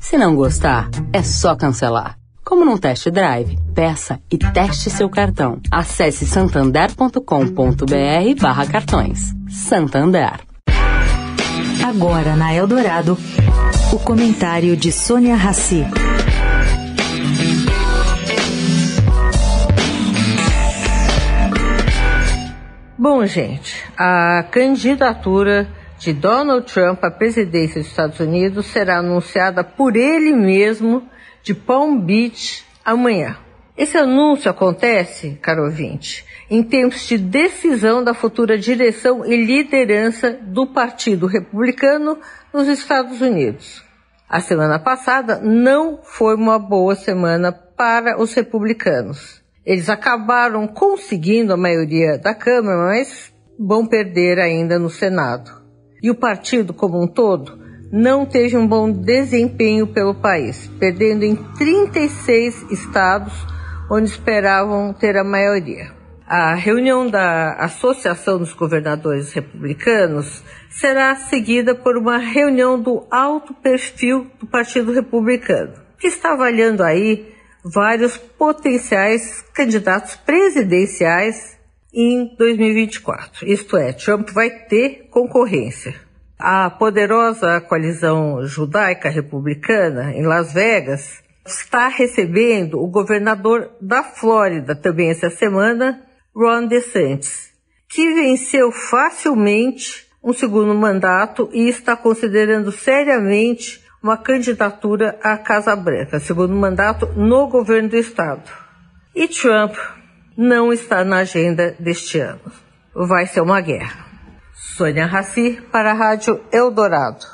Se não gostar, é só cancelar. Como num test drive, peça e teste seu cartão. Acesse santander.com.br barra cartões. Santander. Agora na Eldorado, o comentário de Sônia Rassi. Bom, gente, a candidatura de Donald Trump à presidência dos Estados Unidos será anunciada por ele mesmo de Palm Beach amanhã. Esse anúncio acontece, caro ouvinte, em tempos de decisão da futura direção e liderança do Partido Republicano nos Estados Unidos. A semana passada não foi uma boa semana para os republicanos. Eles acabaram conseguindo a maioria da Câmara, mas vão perder ainda no Senado. E o partido como um todo não teve um bom desempenho pelo país, perdendo em 36 estados onde esperavam ter a maioria. A reunião da Associação dos Governadores Republicanos será seguida por uma reunião do alto perfil do Partido Republicano, que está avaliando aí vários potenciais candidatos presidenciais em 2024. Isto é, Trump vai ter concorrência. A poderosa coalizão judaica republicana em Las Vegas está recebendo o governador da Flórida também essa semana, Ron DeSantis, que venceu facilmente um segundo mandato e está considerando seriamente uma candidatura à Casa Branca, segundo mandato no governo do estado. E Trump não está na agenda deste ano. Vai ser uma guerra. Sônia Raci para a Rádio Eldorado.